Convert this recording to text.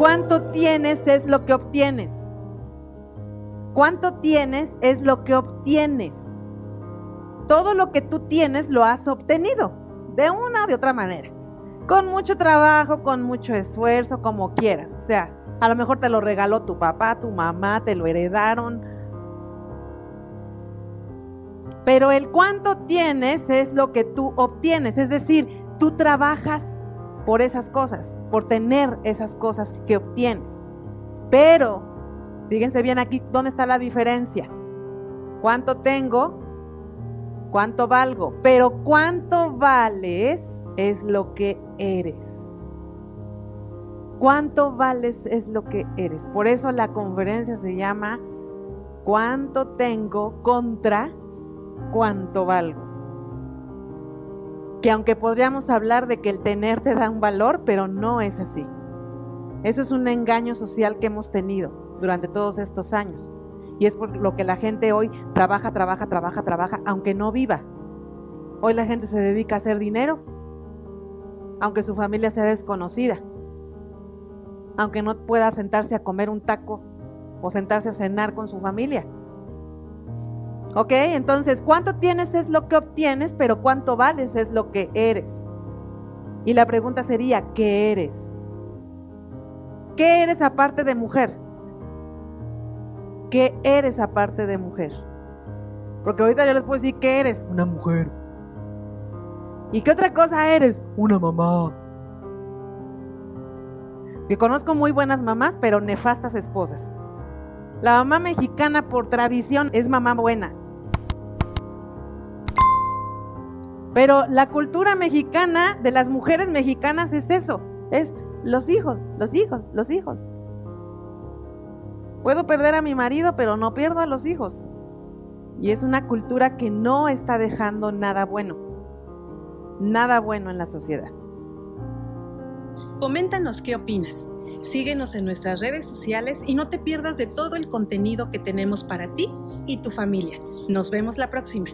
cuánto tienes es lo que obtienes. Cuánto tienes es lo que obtienes. Todo lo que tú tienes lo has obtenido, de una o de otra manera. Con mucho trabajo, con mucho esfuerzo, como quieras. O sea, a lo mejor te lo regaló tu papá, tu mamá, te lo heredaron. Pero el cuánto tienes es lo que tú obtienes. Es decir, tú trabajas por esas cosas, por tener esas cosas que obtienes. Pero, fíjense bien aquí, ¿dónde está la diferencia? ¿Cuánto tengo? ¿Cuánto valgo? Pero cuánto vales es lo que eres. Cuánto vales es lo que eres. Por eso la conferencia se llama ¿Cuánto tengo contra cuánto valgo? Que aunque podríamos hablar de que el tener te da un valor, pero no es así. Eso es un engaño social que hemos tenido durante todos estos años. Y es por lo que la gente hoy trabaja, trabaja, trabaja, trabaja, aunque no viva. Hoy la gente se dedica a hacer dinero, aunque su familia sea desconocida, aunque no pueda sentarse a comer un taco o sentarse a cenar con su familia. ¿Ok? Entonces, cuánto tienes es lo que obtienes, pero cuánto vales es lo que eres. Y la pregunta sería, ¿qué eres? ¿Qué eres aparte de mujer? ¿Qué eres aparte de mujer? Porque ahorita yo les puedo decir, ¿qué eres? Una mujer. ¿Y qué otra cosa eres? Una mamá. Que conozco muy buenas mamás, pero nefastas esposas. La mamá mexicana por tradición es mamá buena. Pero la cultura mexicana de las mujeres mexicanas es eso, es los hijos, los hijos, los hijos. Puedo perder a mi marido, pero no pierdo a los hijos. Y es una cultura que no está dejando nada bueno, nada bueno en la sociedad. Coméntanos qué opinas. Síguenos en nuestras redes sociales y no te pierdas de todo el contenido que tenemos para ti y tu familia. Nos vemos la próxima.